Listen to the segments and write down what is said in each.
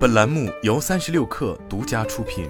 本栏目由三十六氪独家出品。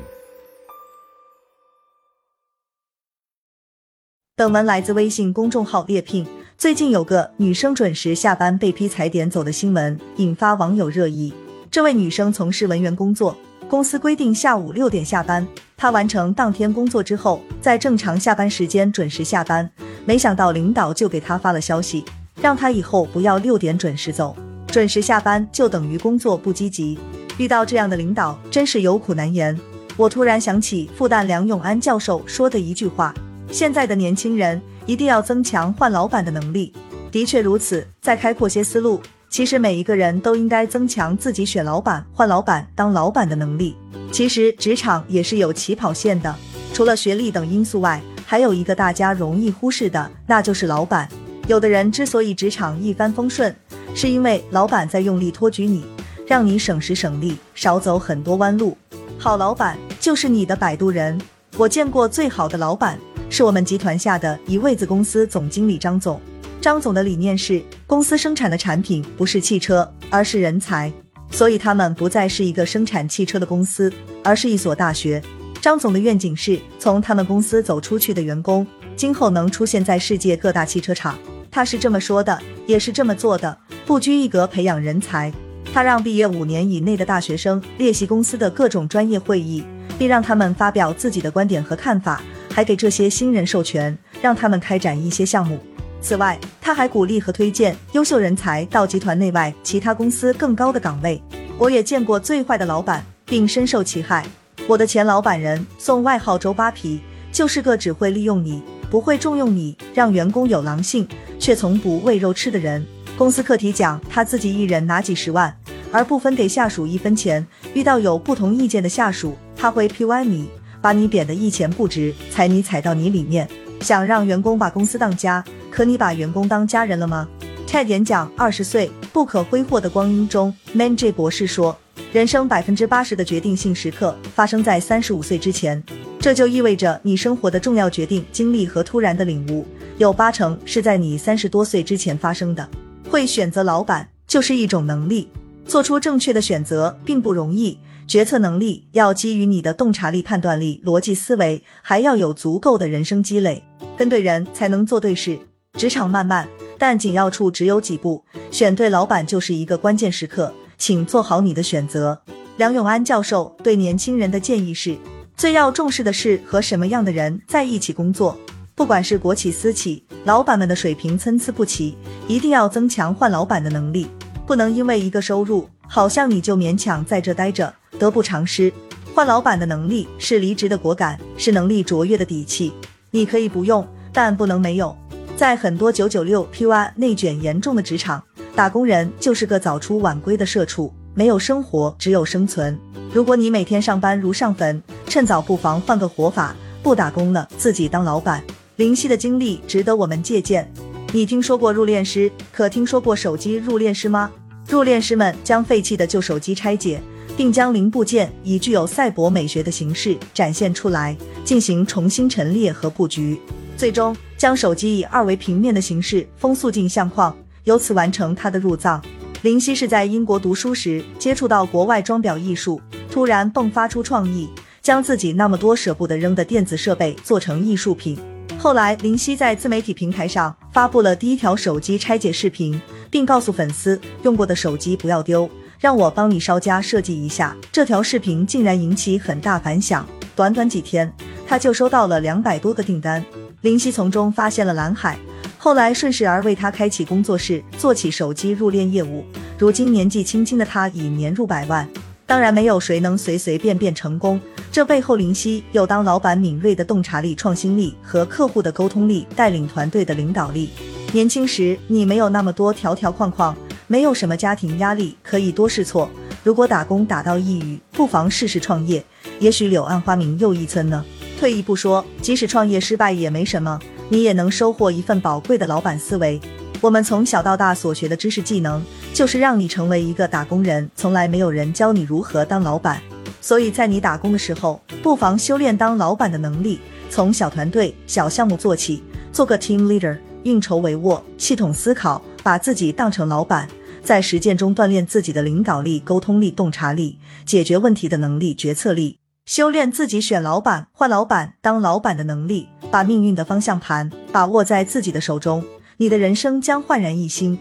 本文来自微信公众号猎聘。最近有个女生准时下班被批踩点走的新闻，引发网友热议。这位女生从事文员工作，公司规定下午六点下班，她完成当天工作之后，在正常下班时间准时下班。没想到领导就给她发了消息，让她以后不要六点准时走，准时下班就等于工作不积极。遇到这样的领导，真是有苦难言。我突然想起复旦梁永安教授说的一句话：现在的年轻人一定要增强换老板的能力。的确如此，再开阔些思路，其实每一个人都应该增强自己选老板、换老板、当老板的能力。其实职场也是有起跑线的，除了学历等因素外，还有一个大家容易忽视的，那就是老板。有的人之所以职场一帆风顺，是因为老板在用力托举你。让你省时省力，少走很多弯路。好老板就是你的摆渡人。我见过最好的老板，是我们集团下的一位子公司总经理张总。张总的理念是，公司生产的产品不是汽车，而是人才。所以他们不再是一个生产汽车的公司，而是一所大学。张总的愿景是，从他们公司走出去的员工，今后能出现在世界各大汽车厂。他是这么说的，也是这么做的，不拘一格培养人才。他让毕业五年以内的大学生列席公司的各种专业会议，并让他们发表自己的观点和看法，还给这些新人授权，让他们开展一些项目。此外，他还鼓励和推荐优秀人才到集团内外其他公司更高的岗位。我也见过最坏的老板，并深受其害。我的前老板人送外号“周扒皮”，就是个只会利用你，不会重用你，让员工有狼性，却从不喂肉吃的人。公司课题讲他自己一人拿几十万。而不分给下属一分钱。遇到有不同意见的下属，他会 P Y 你，把你贬得一钱不值，踩你踩到你里面。想让员工把公司当家，可你把员工当家人了吗？TED 演讲二十岁不可挥霍的光阴中，Man J 博士说，人生百分之八十的决定性时刻发生在三十五岁之前，这就意味着你生活的重要决定、经历和突然的领悟，有八成是在你三十多岁之前发生的。会选择老板就是一种能力。做出正确的选择并不容易，决策能力要基于你的洞察力、判断力、逻辑思维，还要有足够的人生积累。跟对人才能做对事。职场漫漫，但紧要处只有几步，选对老板就是一个关键时刻，请做好你的选择。梁永安教授对年轻人的建议是：最要重视的是和什么样的人在一起工作。不管是国企、私企，老板们的水平参差不齐，一定要增强换老板的能力。不能因为一个收入，好像你就勉强在这待着，得不偿失。换老板的能力是离职的果敢，是能力卓越的底气。你可以不用，但不能没有。在很多九九六、P Y 内卷严重的职场，打工人就是个早出晚归的社畜，没有生活，只有生存。如果你每天上班如上坟，趁早不妨换个活法，不打工了，自己当老板。林夕的经历值得我们借鉴。你听说过入殓师？可听说过手机入殓师吗？入殓师们将废弃的旧手机拆解，并将零部件以具有赛博美学的形式展现出来，进行重新陈列和布局，最终将手机以二维平面的形式封塑进相框，由此完成它的入葬。林夕是在英国读书时接触到国外装裱艺术，突然迸发出创意，将自己那么多舍不得扔的电子设备做成艺术品。后来，林夕在自媒体平台上发布了第一条手机拆解视频，并告诉粉丝，用过的手机不要丢，让我帮你稍加设计一下。这条视频竟然引起很大反响，短短几天，他就收到了两百多个订单。林夕从中发现了蓝海，后来顺势而为他开启工作室，做起手机入殓业务。如今年纪轻轻的他已年入百万。当然，没有谁能随随便便成功。这背后，林夕有当老板敏锐的洞察力、创新力和客户的沟通力，带领团队的领导力。年轻时，你没有那么多条条框框，没有什么家庭压力，可以多试错。如果打工打到抑郁，不妨试试创业，也许柳暗花明又一村呢。退一步说，即使创业失败也没什么，你也能收获一份宝贵的老板思维。我们从小到大所学的知识技能，就是让你成为一个打工人，从来没有人教你如何当老板。所以在你打工的时候，不妨修炼当老板的能力，从小团队、小项目做起，做个 team leader，运筹帷幄，系统思考，把自己当成老板，在实践中锻炼自己的领导力、沟通力、洞察力、解决问题的能力、决策力，修炼自己选老板、换老板、当老板的能力，把命运的方向盘把握在自己的手中，你的人生将焕然一新。